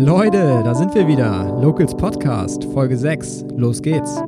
Leute, da sind wir wieder. Locals Podcast, Folge 6. Los geht's.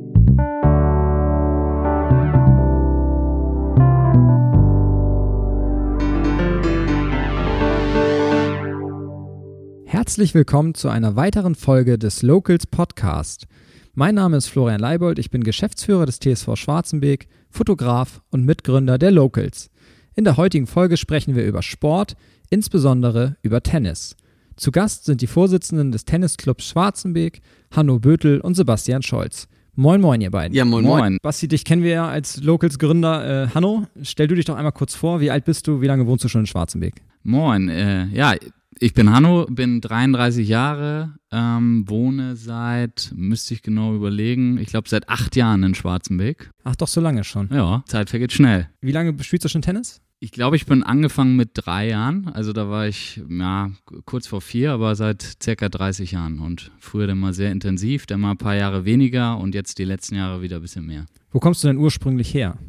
Herzlich willkommen zu einer weiteren Folge des Locals Podcast. Mein Name ist Florian Leibold, ich bin Geschäftsführer des TSV Schwarzenbeek, Fotograf und Mitgründer der Locals. In der heutigen Folge sprechen wir über Sport, insbesondere über Tennis. Zu Gast sind die Vorsitzenden des Tennisclubs Schwarzenbeek, Hanno Bötel und Sebastian Scholz. Moin, moin, ihr beiden. Ja, moin, moin. Basti, dich kennen wir ja als Locals-Gründer. Äh, Hanno, stell du dich doch einmal kurz vor. Wie alt bist du? Wie lange wohnst du schon in Schwarzenbeek? Moin. Äh, ja, ich bin Hanno, bin 33 Jahre, ähm, wohne seit, müsste ich genau überlegen, ich glaube seit acht Jahren in Schwarzenbeek. Ach, doch so lange schon. Ja, Zeit vergeht schnell. Wie lange spielst du schon Tennis? Ich glaube, ich bin angefangen mit drei Jahren. Also da war ich ja kurz vor vier, aber seit circa 30 Jahren. Und früher dann mal sehr intensiv, dann mal ein paar Jahre weniger und jetzt die letzten Jahre wieder ein bisschen mehr. Wo kommst du denn ursprünglich her?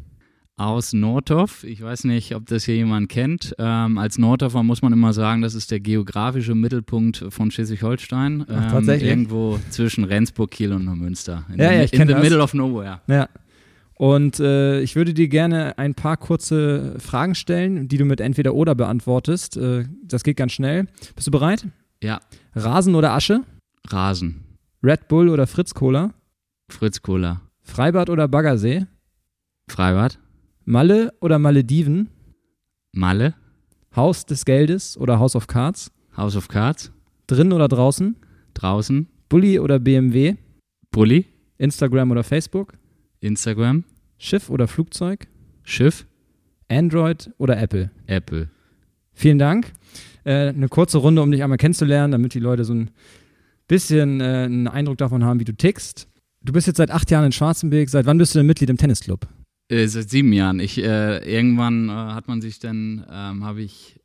aus Nordhoff. Ich weiß nicht, ob das hier jemand kennt. Ähm, als Nordhoffer muss man immer sagen, das ist der geografische Mittelpunkt von Schleswig-Holstein. Ähm, tatsächlich? Irgendwo zwischen Rendsburg, Kiel und Neumünster. In ja, the, ja, ich in the das. middle of nowhere. Ja. Und äh, ich würde dir gerne ein paar kurze Fragen stellen, die du mit entweder oder beantwortest. Äh, das geht ganz schnell. Bist du bereit? Ja. Rasen oder Asche? Rasen. Red Bull oder Fritz Cola? Fritz Cola. Freibad oder Baggersee? Freibad. Malle oder Malediven? Malle. Haus des Geldes oder House of Cards? House of Cards. Drin oder draußen? Draußen. Bulli oder BMW? Bulli. Instagram oder Facebook? Instagram. Schiff oder Flugzeug? Schiff. Android oder Apple? Apple. Vielen Dank. Äh, eine kurze Runde, um dich einmal kennenzulernen, damit die Leute so ein bisschen äh, einen Eindruck davon haben, wie du tickst. Du bist jetzt seit acht Jahren in Schwarzenberg. Seit wann bist du denn Mitglied im Tennisclub? Äh, seit sieben Jahren. Ich, äh, irgendwann äh, hat man sich dann, ähm, habe ich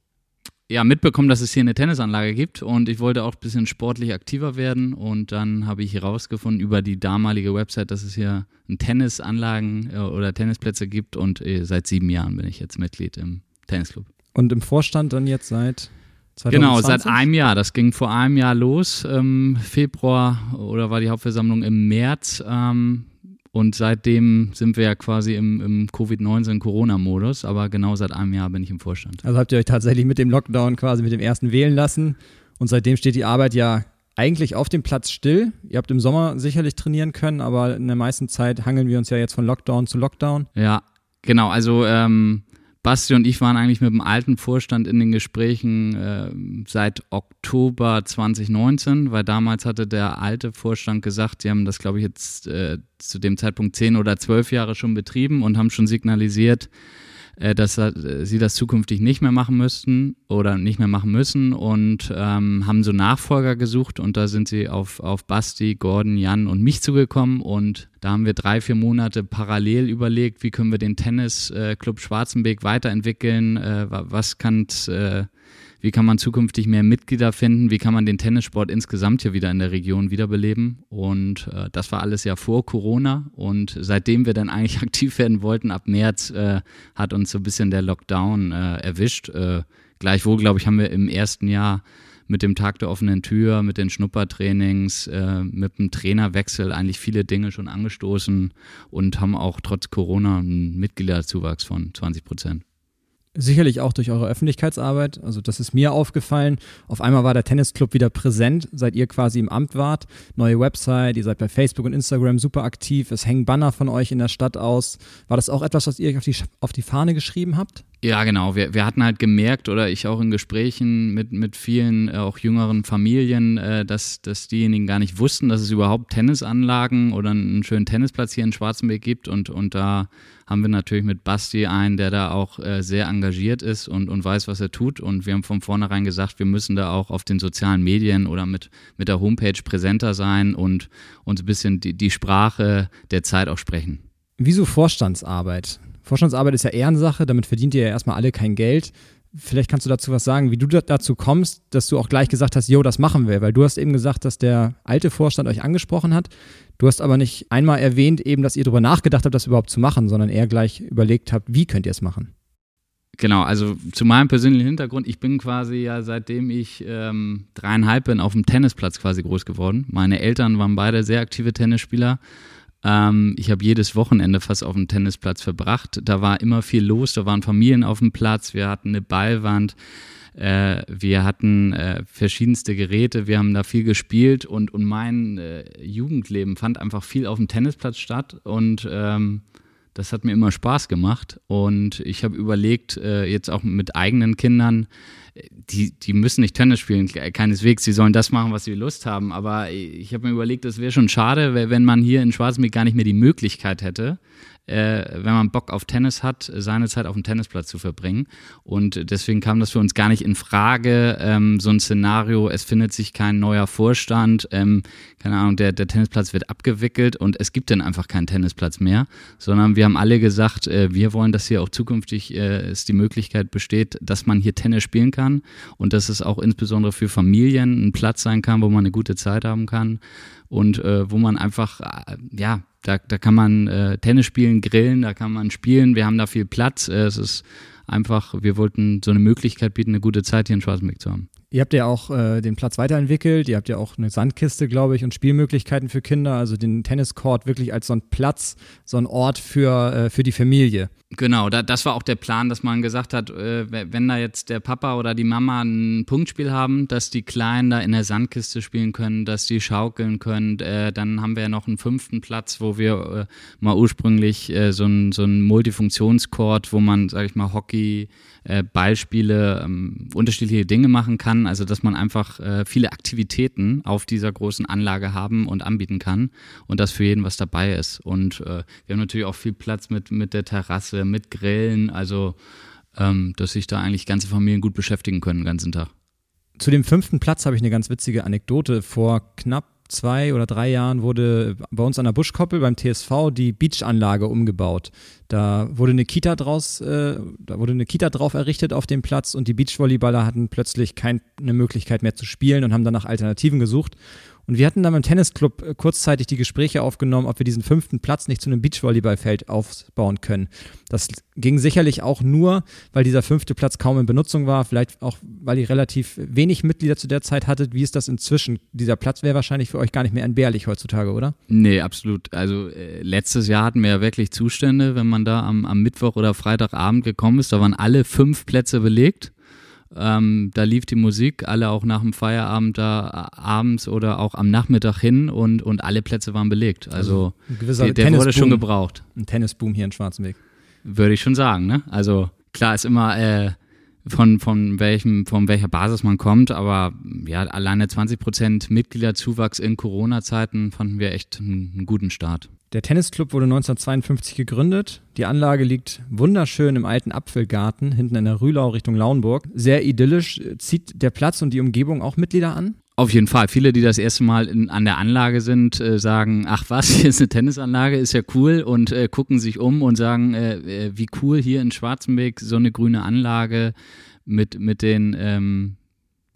ja mitbekommen, dass es hier eine Tennisanlage gibt und ich wollte auch ein bisschen sportlich aktiver werden und dann habe ich herausgefunden über die damalige Website, dass es hier Tennisanlagen äh, oder Tennisplätze gibt und äh, seit sieben Jahren bin ich jetzt Mitglied im Tennisclub. Und im Vorstand dann jetzt seit 2020? Genau, seit einem Jahr. Das ging vor einem Jahr los. Im Februar oder war die Hauptversammlung im März. Ähm, und seitdem sind wir ja quasi im, im Covid-19-Corona-Modus, aber genau seit einem Jahr bin ich im Vorstand. Also habt ihr euch tatsächlich mit dem Lockdown quasi mit dem ersten wählen lassen und seitdem steht die Arbeit ja eigentlich auf dem Platz still. Ihr habt im Sommer sicherlich trainieren können, aber in der meisten Zeit hangeln wir uns ja jetzt von Lockdown zu Lockdown. Ja, genau. Also ähm, Basti und ich waren eigentlich mit dem alten Vorstand in den Gesprächen äh, seit Oktober 2019, weil damals hatte der alte Vorstand gesagt, sie haben das, glaube ich, jetzt äh, zu dem Zeitpunkt zehn oder zwölf Jahre schon betrieben und haben schon signalisiert, dass äh, sie das zukünftig nicht mehr machen müssten oder nicht mehr machen müssen und ähm, haben so Nachfolger gesucht und da sind sie auf, auf Basti, Gordon, Jan und mich zugekommen und da haben wir drei, vier Monate parallel überlegt, wie können wir den Tennisclub äh, Schwarzenbeek weiterentwickeln, äh, was kann äh, wie kann man zukünftig mehr Mitglieder finden, wie kann man den Tennissport insgesamt hier wieder in der Region wiederbeleben. Und äh, das war alles ja vor Corona. Und seitdem wir dann eigentlich aktiv werden wollten, ab März, äh, hat uns so ein bisschen der Lockdown äh, erwischt. Äh, gleichwohl, glaube ich, haben wir im ersten Jahr mit dem Tag der offenen Tür, mit den Schnuppertrainings, äh, mit dem Trainerwechsel eigentlich viele Dinge schon angestoßen und haben auch trotz Corona einen Mitgliederzuwachs von 20 Prozent. Sicherlich auch durch eure Öffentlichkeitsarbeit. Also das ist mir aufgefallen. Auf einmal war der Tennisclub wieder präsent, seit ihr quasi im Amt wart. Neue Website, ihr seid bei Facebook und Instagram super aktiv. Es hängen Banner von euch in der Stadt aus. War das auch etwas, was ihr auf die, auf die Fahne geschrieben habt? Ja, genau. Wir, wir hatten halt gemerkt oder ich auch in Gesprächen mit, mit vielen, äh, auch jüngeren Familien, äh, dass, dass diejenigen gar nicht wussten, dass es überhaupt Tennisanlagen oder einen schönen Tennisplatz hier in Schwarzenberg gibt. Und, und da haben wir natürlich mit Basti einen, der da auch äh, sehr engagiert ist und, und weiß, was er tut. Und wir haben von vornherein gesagt, wir müssen da auch auf den sozialen Medien oder mit, mit der Homepage präsenter sein und uns ein bisschen die, die Sprache der Zeit auch sprechen. Wieso Vorstandsarbeit? Vorstandsarbeit ist ja Ehrensache, damit verdient ihr ja erstmal alle kein Geld. Vielleicht kannst du dazu was sagen, wie du dazu kommst, dass du auch gleich gesagt hast, jo, das machen wir, weil du hast eben gesagt, dass der alte Vorstand euch angesprochen hat. Du hast aber nicht einmal erwähnt, eben, dass ihr darüber nachgedacht habt, das überhaupt zu machen, sondern eher gleich überlegt habt, wie könnt ihr es machen. Genau, also zu meinem persönlichen Hintergrund, ich bin quasi ja seitdem ich ähm, dreieinhalb bin auf dem Tennisplatz quasi groß geworden. Meine Eltern waren beide sehr aktive Tennisspieler. Ähm, ich habe jedes Wochenende fast auf dem Tennisplatz verbracht. Da war immer viel los, da waren Familien auf dem Platz, wir hatten eine Ballwand, äh, wir hatten äh, verschiedenste Geräte, wir haben da viel gespielt und, und mein äh, Jugendleben fand einfach viel auf dem Tennisplatz statt und ähm, das hat mir immer Spaß gemacht und ich habe überlegt, äh, jetzt auch mit eigenen Kindern, die, die müssen nicht Tennis spielen, keineswegs, sie sollen das machen, was sie Lust haben, aber ich habe mir überlegt, das wäre schon schade, wenn man hier in Schwarzmeer gar nicht mehr die Möglichkeit hätte, äh, wenn man Bock auf Tennis hat, seine Zeit auf dem Tennisplatz zu verbringen. Und deswegen kam das für uns gar nicht in Frage, ähm, so ein Szenario, es findet sich kein neuer Vorstand, ähm, keine Ahnung, der, der Tennisplatz wird abgewickelt und es gibt dann einfach keinen Tennisplatz mehr, sondern wir haben alle gesagt, äh, wir wollen, dass hier auch zukünftig äh, es die Möglichkeit besteht, dass man hier Tennis spielen kann und dass es auch insbesondere für Familien ein Platz sein kann, wo man eine gute Zeit haben kann und äh, wo man einfach, äh, ja, da, da kann man äh, Tennis spielen, grillen, da kann man spielen, wir haben da viel Platz. Äh, es ist einfach, wir wollten so eine Möglichkeit bieten, eine gute Zeit hier in Schwarzenberg zu haben. Ihr habt ja auch äh, den Platz weiterentwickelt, ihr habt ja auch eine Sandkiste, glaube ich, und Spielmöglichkeiten für Kinder, also den Tenniscourt wirklich als so ein Platz, so ein Ort für, äh, für die Familie. Genau, da, das war auch der Plan, dass man gesagt hat, äh, wenn da jetzt der Papa oder die Mama ein Punktspiel haben, dass die Kleinen da in der Sandkiste spielen können, dass die schaukeln können. Äh, dann haben wir ja noch einen fünften Platz, wo wir äh, mal ursprünglich äh, so ein, so ein Multifunktionscourt, wo man, sag ich mal, Hockey, äh, Beispiele, ähm, unterschiedliche Dinge machen kann. Also dass man einfach äh, viele Aktivitäten auf dieser großen Anlage haben und anbieten kann und dass für jeden was dabei ist. Und wir haben natürlich auch viel Platz mit, mit der Terrasse, mit Grillen, also ähm, dass sich da eigentlich ganze Familien gut beschäftigen können den ganzen Tag. Zu dem fünften Platz habe ich eine ganz witzige Anekdote. Vor knapp zwei oder drei Jahren wurde bei uns an der Buschkoppel beim TSV die Beachanlage umgebaut. Da wurde eine Kita draus, äh, da wurde eine Kita drauf errichtet auf dem Platz und die Beachvolleyballer hatten plötzlich keine Möglichkeit mehr zu spielen und haben dann nach Alternativen gesucht. Und wir hatten dann beim Tennisclub äh, kurzzeitig die Gespräche aufgenommen, ob wir diesen fünften Platz nicht zu einem Beachvolleyballfeld aufbauen können. Das ging sicherlich auch nur, weil dieser fünfte Platz kaum in Benutzung war, vielleicht auch, weil ihr relativ wenig Mitglieder zu der Zeit hattet. Wie ist das inzwischen? Dieser Platz wäre wahrscheinlich für euch gar nicht mehr entbehrlich heutzutage, oder? Nee, absolut. Also äh, letztes Jahr hatten wir ja wirklich Zustände, wenn man da am, am Mittwoch oder Freitagabend gekommen ist, da waren alle fünf Plätze belegt. Ähm, da lief die Musik, alle auch nach dem Feierabend da äh, abends oder auch am Nachmittag hin und, und alle Plätze waren belegt. Also, also der, der wurde schon gebraucht. Ein Tennisboom hier in Schwarzenberg. Würde ich schon sagen, ne? Also klar ist immer äh, von, von, welchem, von welcher Basis man kommt, aber ja, alleine 20 Prozent Mitgliederzuwachs in Corona-Zeiten fanden wir echt einen, einen guten Start. Der Tennisclub wurde 1952 gegründet. Die Anlage liegt wunderschön im alten Apfelgarten hinten in der Rühlau Richtung Lauenburg. Sehr idyllisch. Zieht der Platz und die Umgebung auch Mitglieder an? Auf jeden Fall. Viele, die das erste Mal in, an der Anlage sind, äh, sagen, ach was, hier ist eine Tennisanlage, ist ja cool und äh, gucken sich um und sagen, äh, äh wie cool hier in Schwarzenberg so eine grüne Anlage mit, mit den ähm,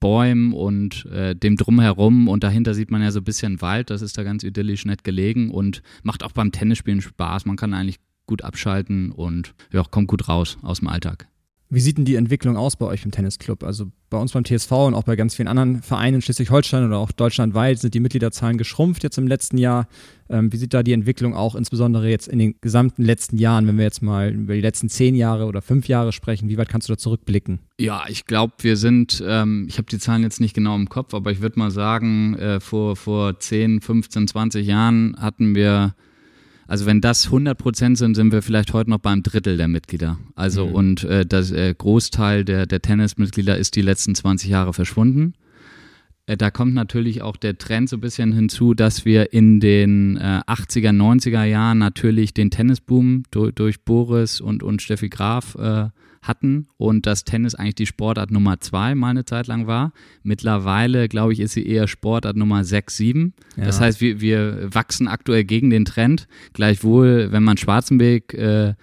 Bäumen und äh, dem Drumherum und dahinter sieht man ja so ein bisschen Wald, das ist da ganz idyllisch nett gelegen und macht auch beim Tennisspielen Spaß. Man kann eigentlich gut abschalten und ja, kommt gut raus aus dem Alltag. Wie sieht denn die Entwicklung aus bei euch im Tennisclub? Also bei uns beim TSV und auch bei ganz vielen anderen Vereinen in Schleswig-Holstein oder auch deutschlandweit sind die Mitgliederzahlen geschrumpft jetzt im letzten Jahr. Ähm, wie sieht da die Entwicklung auch insbesondere jetzt in den gesamten letzten Jahren, wenn wir jetzt mal über die letzten zehn Jahre oder fünf Jahre sprechen? Wie weit kannst du da zurückblicken? Ja, ich glaube, wir sind, ähm, ich habe die Zahlen jetzt nicht genau im Kopf, aber ich würde mal sagen, äh, vor, vor 10, 15, 20 Jahren hatten wir also wenn das 100 Prozent sind, sind wir vielleicht heute noch beim Drittel der Mitglieder. Also mhm. und äh, das äh, Großteil der, der Tennismitglieder ist die letzten 20 Jahre verschwunden. Äh, da kommt natürlich auch der Trend so ein bisschen hinzu, dass wir in den äh, 80er, 90er Jahren natürlich den Tennisboom durch, durch Boris und, und Steffi Graf äh, hatten und dass Tennis eigentlich die Sportart Nummer zwei mal eine Zeit lang war. Mittlerweile, glaube ich, ist sie eher Sportart Nummer sechs, sieben. Ja. Das heißt, wir, wir wachsen aktuell gegen den Trend. Gleichwohl, wenn man Schwarzenberg äh,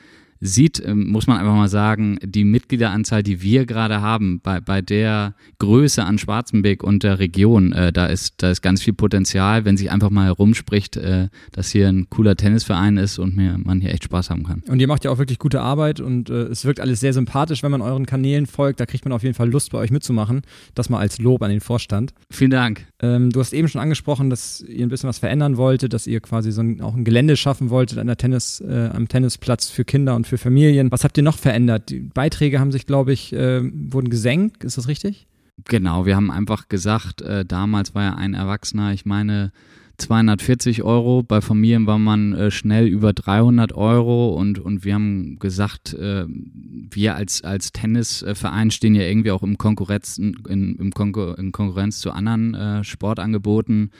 sieht, ähm, muss man einfach mal sagen, die Mitgliederanzahl, die wir gerade haben, bei, bei der Größe an Schwarzenbeck und der Region, äh, da, ist, da ist ganz viel Potenzial, wenn sich einfach mal herumspricht, äh, dass hier ein cooler Tennisverein ist und mir, man hier echt Spaß haben kann. Und ihr macht ja auch wirklich gute Arbeit und äh, es wirkt alles sehr sympathisch, wenn man euren Kanälen folgt. Da kriegt man auf jeden Fall Lust, bei euch mitzumachen. Das mal als Lob an den Vorstand. Vielen Dank. Ähm, du hast eben schon angesprochen, dass ihr ein bisschen was verändern wolltet, dass ihr quasi so ein, auch ein Gelände schaffen wolltet an der Tennis, äh, am Tennisplatz für Kinder und für Familien. Was habt ihr noch verändert? Die Beiträge haben sich, glaube ich, äh, wurden gesenkt. Ist das richtig? Genau, wir haben einfach gesagt, äh, damals war ja ein Erwachsener, ich meine, 240 Euro. Bei Familien war man äh, schnell über 300 Euro und, und wir haben gesagt, äh, wir als, als Tennisverein stehen ja irgendwie auch im Konkurrenz, in, im Konkur in Konkurrenz zu anderen äh, Sportangeboten.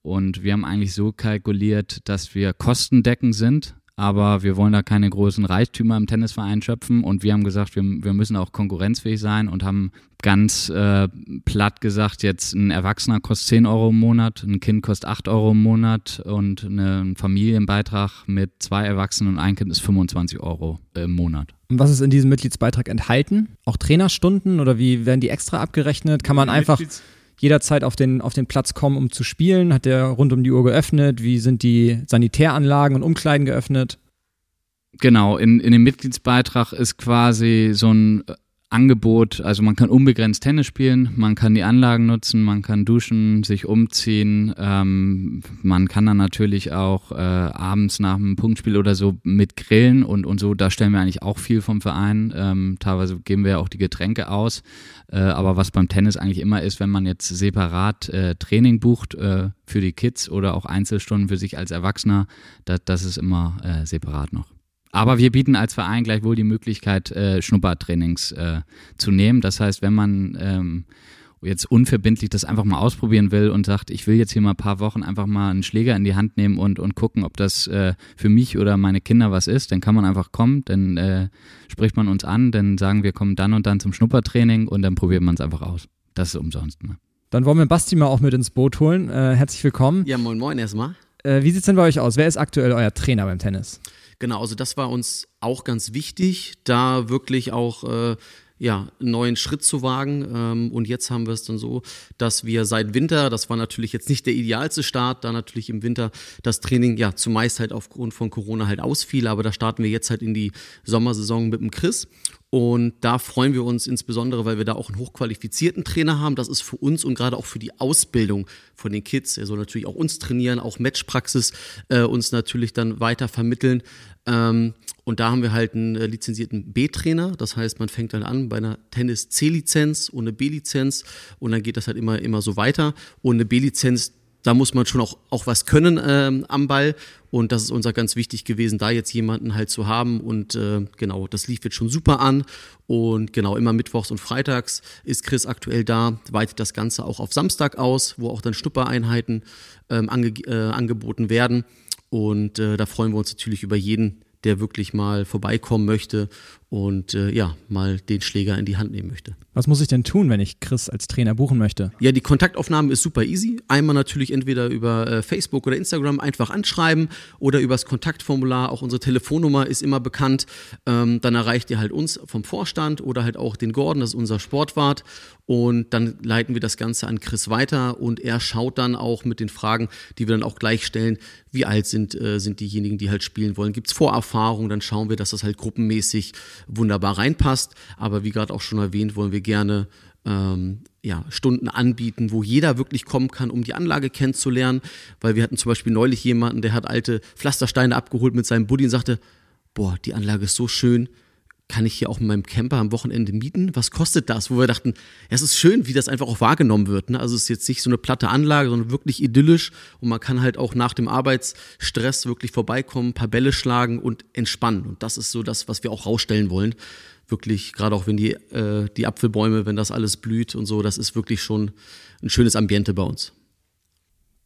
Und wir haben eigentlich so kalkuliert, dass wir kostendeckend sind aber wir wollen da keine großen Reichtümer im Tennisverein schöpfen und wir haben gesagt, wir, wir müssen auch konkurrenzfähig sein und haben ganz äh, platt gesagt, jetzt ein Erwachsener kostet 10 Euro im Monat, ein Kind kostet 8 Euro im Monat und ein Familienbeitrag mit zwei Erwachsenen und ein Kind ist 25 Euro im Monat. Und was ist in diesem Mitgliedsbeitrag enthalten? Auch Trainerstunden oder wie werden die extra abgerechnet? Kann man einfach jederzeit auf den, auf den Platz kommen, um zu spielen? Hat der rund um die Uhr geöffnet? Wie sind die Sanitäranlagen und Umkleiden geöffnet? Genau, in, in dem Mitgliedsbeitrag ist quasi so ein Angebot, also man kann unbegrenzt Tennis spielen, man kann die Anlagen nutzen, man kann duschen, sich umziehen, ähm, man kann dann natürlich auch äh, abends nach einem Punktspiel oder so mit grillen und, und so, da stellen wir eigentlich auch viel vom Verein. Ähm, teilweise geben wir auch die Getränke aus, äh, aber was beim Tennis eigentlich immer ist, wenn man jetzt separat äh, Training bucht äh, für die Kids oder auch Einzelstunden für sich als Erwachsener, das, das ist immer äh, separat noch. Aber wir bieten als Verein gleichwohl die Möglichkeit, äh, Schnuppertrainings äh, zu nehmen. Das heißt, wenn man ähm, jetzt unverbindlich das einfach mal ausprobieren will und sagt, ich will jetzt hier mal ein paar Wochen einfach mal einen Schläger in die Hand nehmen und, und gucken, ob das äh, für mich oder meine Kinder was ist, dann kann man einfach kommen, dann äh, spricht man uns an, dann sagen wir, kommen dann und dann zum Schnuppertraining und dann probiert man es einfach aus. Das ist umsonst. Ne? Dann wollen wir Basti mal auch mit ins Boot holen. Äh, herzlich willkommen. Ja, moin moin erstmal. Äh, wie sieht es denn bei euch aus? Wer ist aktuell euer Trainer beim Tennis? Genau, also das war uns auch ganz wichtig, da wirklich auch äh, ja, einen neuen Schritt zu wagen. Ähm, und jetzt haben wir es dann so, dass wir seit Winter, das war natürlich jetzt nicht der idealste Start, da natürlich im Winter das Training ja zumeist halt aufgrund von Corona halt ausfiel, aber da starten wir jetzt halt in die Sommersaison mit dem Chris. Und da freuen wir uns insbesondere, weil wir da auch einen hochqualifizierten Trainer haben. Das ist für uns und gerade auch für die Ausbildung von den Kids. Er soll natürlich auch uns trainieren, auch Matchpraxis äh, uns natürlich dann weiter vermitteln. Ähm, und da haben wir halt einen äh, lizenzierten B-Trainer. Das heißt, man fängt dann an bei einer Tennis-C-Lizenz und eine B-Lizenz und dann geht das halt immer, immer so weiter. Und eine B-Lizenz, da muss man schon auch, auch was können ähm, am Ball. Und das ist uns ganz wichtig gewesen, da jetzt jemanden halt zu haben. Und äh, genau, das lief jetzt schon super an. Und genau, immer mittwochs und freitags ist Chris aktuell da, weitet das Ganze auch auf Samstag aus, wo auch dann Schnuppereinheiten ähm, ange äh, angeboten werden. Und äh, da freuen wir uns natürlich über jeden, der wirklich mal vorbeikommen möchte und äh, ja, mal den Schläger in die Hand nehmen möchte. Was muss ich denn tun, wenn ich Chris als Trainer buchen möchte? Ja, die Kontaktaufnahme ist super easy. Einmal natürlich entweder über äh, Facebook oder Instagram einfach anschreiben oder übers Kontaktformular. Auch unsere Telefonnummer ist immer bekannt. Ähm, dann erreicht ihr halt uns vom Vorstand oder halt auch den Gordon, das ist unser Sportwart. Und dann leiten wir das Ganze an Chris weiter und er schaut dann auch mit den Fragen, die wir dann auch gleich stellen, wie alt sind, äh, sind diejenigen, die halt spielen wollen. Gibt es Vorerfahrungen? Dann schauen wir, dass das halt gruppenmäßig wunderbar reinpasst. Aber wie gerade auch schon erwähnt, wollen wir gerne ähm, ja, Stunden anbieten, wo jeder wirklich kommen kann, um die Anlage kennenzulernen. Weil wir hatten zum Beispiel neulich jemanden, der hat alte Pflastersteine abgeholt mit seinem Buddy und sagte, boah, die Anlage ist so schön, kann ich hier auch in meinem Camper am Wochenende mieten? Was kostet das? Wo wir dachten, ja, es ist schön, wie das einfach auch wahrgenommen wird. Ne? Also es ist jetzt nicht so eine platte Anlage, sondern wirklich idyllisch und man kann halt auch nach dem Arbeitsstress wirklich vorbeikommen, ein paar Bälle schlagen und entspannen. Und das ist so das, was wir auch rausstellen wollen. Wirklich, gerade auch wenn die, äh, die Apfelbäume, wenn das alles blüht und so, das ist wirklich schon ein schönes Ambiente bei uns.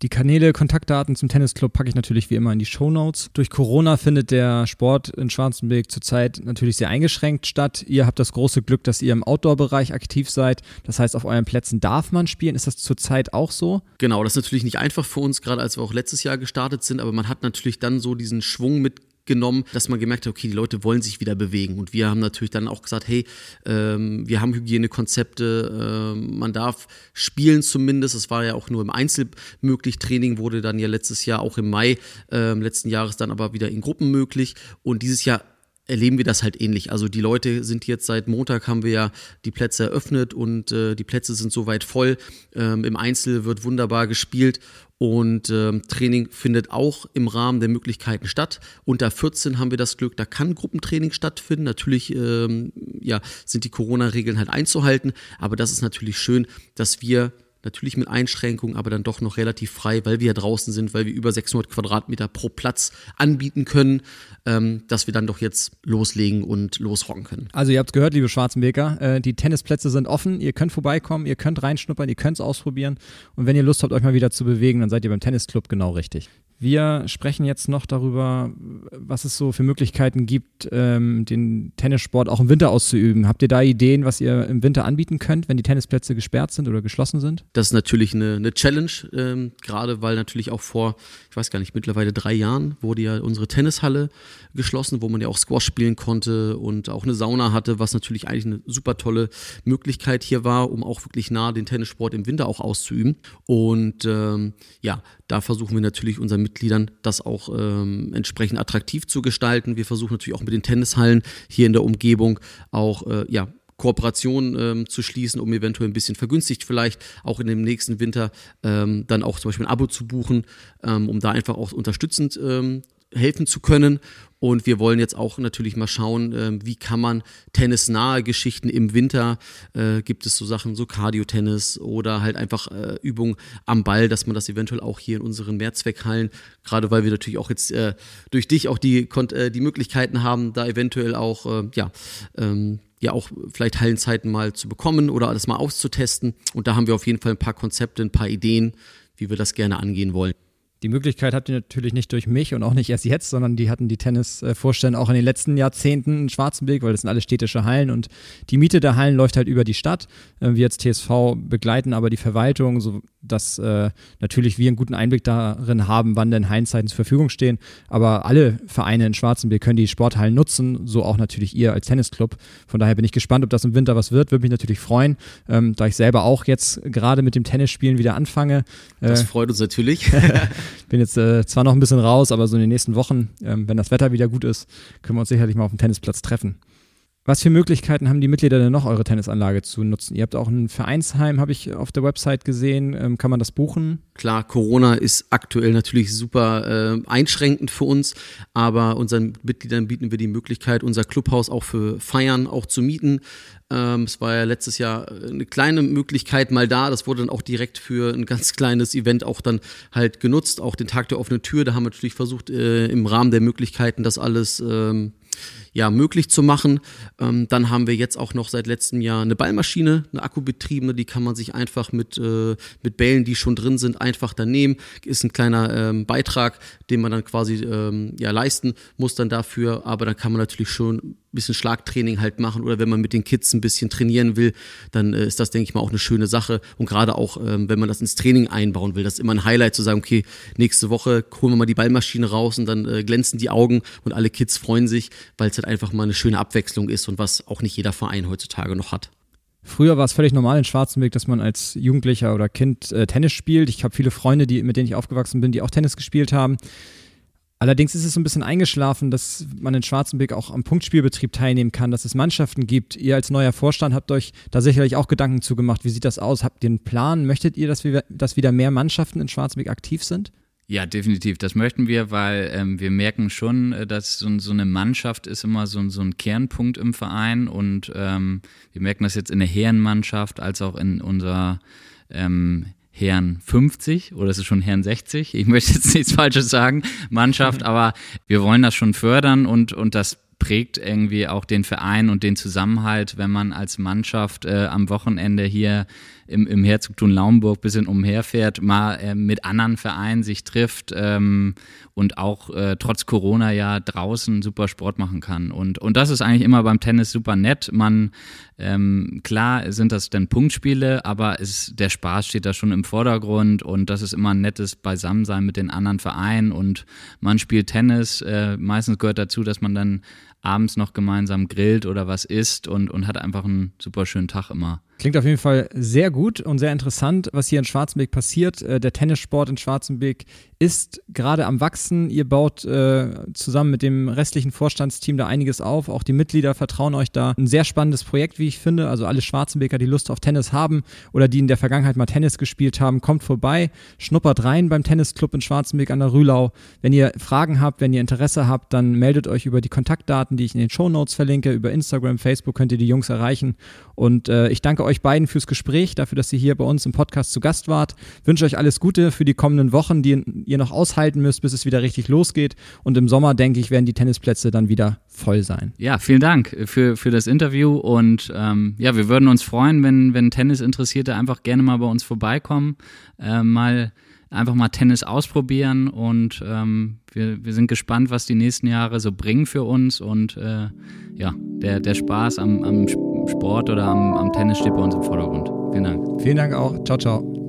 Die Kanäle, Kontaktdaten zum Tennisclub packe ich natürlich wie immer in die Show Notes. Durch Corona findet der Sport in Schwarzenberg zurzeit natürlich sehr eingeschränkt statt. Ihr habt das große Glück, dass ihr im Outdoor-Bereich aktiv seid. Das heißt, auf euren Plätzen darf man spielen. Ist das zurzeit auch so? Genau, das ist natürlich nicht einfach für uns, gerade als wir auch letztes Jahr gestartet sind, aber man hat natürlich dann so diesen Schwung mit genommen, dass man gemerkt hat, okay, die Leute wollen sich wieder bewegen. Und wir haben natürlich dann auch gesagt, hey, ähm, wir haben Hygienekonzepte, ähm, man darf spielen zumindest. Es war ja auch nur im Einzel möglich. Training wurde dann ja letztes Jahr auch im Mai ähm, letzten Jahres dann aber wieder in Gruppen möglich. Und dieses Jahr erleben wir das halt ähnlich. Also die Leute sind jetzt seit Montag haben wir ja die Plätze eröffnet und äh, die Plätze sind soweit voll. Ähm, Im Einzel wird wunderbar gespielt und ähm, Training findet auch im Rahmen der Möglichkeiten statt. Unter 14 haben wir das Glück, da kann Gruppentraining stattfinden. Natürlich ähm, ja, sind die Corona-Regeln halt einzuhalten, aber das ist natürlich schön, dass wir natürlich mit Einschränkungen, aber dann doch noch relativ frei, weil wir ja draußen sind, weil wir über 600 Quadratmeter pro Platz anbieten können, ähm, dass wir dann doch jetzt loslegen und losrocken können. Also ihr habt gehört, liebe Schwarzenbeker, äh, die Tennisplätze sind offen, ihr könnt vorbeikommen, ihr könnt reinschnuppern, ihr könnt es ausprobieren und wenn ihr Lust habt, euch mal wieder zu bewegen, dann seid ihr beim Tennisclub genau richtig. Wir sprechen jetzt noch darüber, was es so für Möglichkeiten gibt, ähm, den Tennissport auch im Winter auszuüben. Habt ihr da Ideen, was ihr im Winter anbieten könnt, wenn die Tennisplätze gesperrt sind oder geschlossen sind? Das ist natürlich eine, eine Challenge, ähm, gerade weil natürlich auch vor, ich weiß gar nicht, mittlerweile drei Jahren wurde ja unsere Tennishalle geschlossen, wo man ja auch Squash spielen konnte und auch eine Sauna hatte, was natürlich eigentlich eine super tolle Möglichkeit hier war, um auch wirklich nah den Tennissport im Winter auch auszuüben. Und ähm, ja, da versuchen wir natürlich unseren Mitgliedern das auch ähm, entsprechend attraktiv zu gestalten. Wir versuchen natürlich auch mit den Tennishallen hier in der Umgebung auch äh, ja, Kooperationen ähm, zu schließen, um eventuell ein bisschen vergünstigt vielleicht auch in dem nächsten Winter ähm, dann auch zum Beispiel ein Abo zu buchen, ähm, um da einfach auch unterstützend ähm, helfen zu können. Und wir wollen jetzt auch natürlich mal schauen, äh, wie kann man tennisnahe Geschichten im Winter, äh, gibt es so Sachen, so Cardio-Tennis oder halt einfach äh, Übungen am Ball, dass man das eventuell auch hier in unseren Mehrzweckhallen, gerade weil wir natürlich auch jetzt äh, durch dich auch die, äh, die Möglichkeiten haben, da eventuell auch, äh, ja, ähm, ja auch vielleicht Hallenzeiten mal zu bekommen oder das mal auszutesten. Und da haben wir auf jeden Fall ein paar Konzepte, ein paar Ideen, wie wir das gerne angehen wollen. Die Möglichkeit habt ihr natürlich nicht durch mich und auch nicht erst jetzt, sondern die hatten die Tennisvorstände auch in den letzten Jahrzehnten in Schwarzenberg, weil das sind alle städtische Hallen und die Miete der Hallen läuft halt über die Stadt. Äh, wir als TSV begleiten aber die Verwaltung, so dass äh, natürlich wir einen guten Einblick darin haben, wann denn Hallenzeiten zur Verfügung stehen. Aber alle Vereine in Schwarzenberg können die Sporthallen nutzen, so auch natürlich ihr als Tennisclub. Von daher bin ich gespannt, ob das im Winter was wird. Würde mich natürlich freuen, ähm, da ich selber auch jetzt gerade mit dem Tennisspielen wieder anfange. Das äh, freut uns natürlich. bin jetzt äh, zwar noch ein bisschen raus, aber so in den nächsten Wochen, ähm, wenn das Wetter wieder gut ist, können wir uns sicherlich mal auf dem Tennisplatz treffen. Was für Möglichkeiten haben die Mitglieder denn noch, eure Tennisanlage zu nutzen? Ihr habt auch ein Vereinsheim, habe ich auf der Website gesehen. Ähm, kann man das buchen? Klar, Corona ist aktuell natürlich super äh, einschränkend für uns, aber unseren Mitgliedern bieten wir die Möglichkeit, unser Clubhaus auch für Feiern auch zu mieten. Ähm, es war ja letztes Jahr eine kleine Möglichkeit mal da. Das wurde dann auch direkt für ein ganz kleines Event auch dann halt genutzt. Auch den Tag der offenen Tür. Da haben wir natürlich versucht, äh, im Rahmen der Möglichkeiten das alles ähm, ja, möglich zu machen. Ähm, dann haben wir jetzt auch noch seit letztem Jahr eine Ballmaschine, eine akkubetriebene, die kann man sich einfach mit, äh, mit Bällen, die schon drin sind, einfach dann nehmen. Ist ein kleiner ähm, Beitrag, den man dann quasi ähm, ja, leisten muss dann dafür, aber dann kann man natürlich schon ein bisschen Schlagtraining halt machen oder wenn man mit den Kids ein bisschen trainieren will, dann äh, ist das, denke ich mal, auch eine schöne Sache und gerade auch, ähm, wenn man das ins Training einbauen will, das ist immer ein Highlight zu sagen, okay, nächste Woche holen wir mal die Ballmaschine raus und dann äh, glänzen die Augen und alle Kids freuen sich, weil es halt einfach mal eine schöne Abwechslung ist und was auch nicht jeder Verein heutzutage noch hat. Früher war es völlig normal in Schwarzenberg, dass man als Jugendlicher oder Kind äh, Tennis spielt. Ich habe viele Freunde, die, mit denen ich aufgewachsen bin, die auch Tennis gespielt haben. Allerdings ist es so ein bisschen eingeschlafen, dass man in Schwarzenberg auch am Punktspielbetrieb teilnehmen kann, dass es Mannschaften gibt. Ihr als neuer Vorstand habt euch da sicherlich auch Gedanken zugemacht. Wie sieht das aus? Habt ihr einen Plan? Möchtet ihr, dass, wir, dass wieder mehr Mannschaften in Schwarzenberg aktiv sind? Ja, definitiv. Das möchten wir, weil ähm, wir merken schon, äh, dass so, so, eine Mannschaft ist immer so, so ein Kernpunkt im Verein und ähm, wir merken das jetzt in der Herrenmannschaft als auch in unserer ähm, Herren 50 oder es ist schon Herren 60. Ich möchte jetzt nichts Falsches sagen, Mannschaft, aber wir wollen das schon fördern und, und das prägt irgendwie auch den Verein und den Zusammenhalt, wenn man als Mannschaft äh, am Wochenende hier im, im Herzogtum Lauenburg ein bisschen umherfährt, mal äh, mit anderen Vereinen sich trifft ähm, und auch äh, trotz Corona ja draußen super Sport machen kann. Und, und das ist eigentlich immer beim Tennis super nett. Man, ähm, klar sind das dann Punktspiele, aber es, der Spaß steht da schon im Vordergrund und das ist immer ein nettes Beisammensein mit den anderen Vereinen und man spielt Tennis. Äh, meistens gehört dazu, dass man dann abends noch gemeinsam grillt oder was isst und, und hat einfach einen super schönen Tag immer. Klingt auf jeden Fall sehr gut und sehr interessant, was hier in Schwarzenbeck passiert. Äh, der Tennissport in Schwarzenbeck ist gerade am Wachsen. Ihr baut äh, zusammen mit dem restlichen Vorstandsteam da einiges auf. Auch die Mitglieder vertrauen euch da. Ein sehr spannendes Projekt, wie ich finde. Also alle Schwarzenbeker, die Lust auf Tennis haben oder die in der Vergangenheit mal Tennis gespielt haben, kommt vorbei, schnuppert rein beim Tennisclub in Schwarzenbeck an der Rühlau. Wenn ihr Fragen habt, wenn ihr Interesse habt, dann meldet euch über die Kontaktdaten, die ich in den Show Notes verlinke. Über Instagram, Facebook könnt ihr die Jungs erreichen. Und äh, ich danke euch beiden fürs Gespräch, dafür, dass ihr hier bei uns im Podcast zu Gast wart. Wünsche euch alles Gute für die kommenden Wochen, die ihr noch aushalten müsst, bis es wieder richtig losgeht. Und im Sommer, denke ich, werden die Tennisplätze dann wieder voll sein. Ja, vielen Dank für, für das Interview. Und ähm, ja, wir würden uns freuen, wenn, wenn Tennis-Interessierte einfach gerne mal bei uns vorbeikommen, äh, mal einfach mal Tennis ausprobieren und ähm, wir, wir sind gespannt, was die nächsten Jahre so bringen für uns und äh, ja, der, der Spaß am, am Sport oder am, am Tennis steht bei uns im Vordergrund. Vielen Dank. Vielen Dank auch. Ciao, ciao.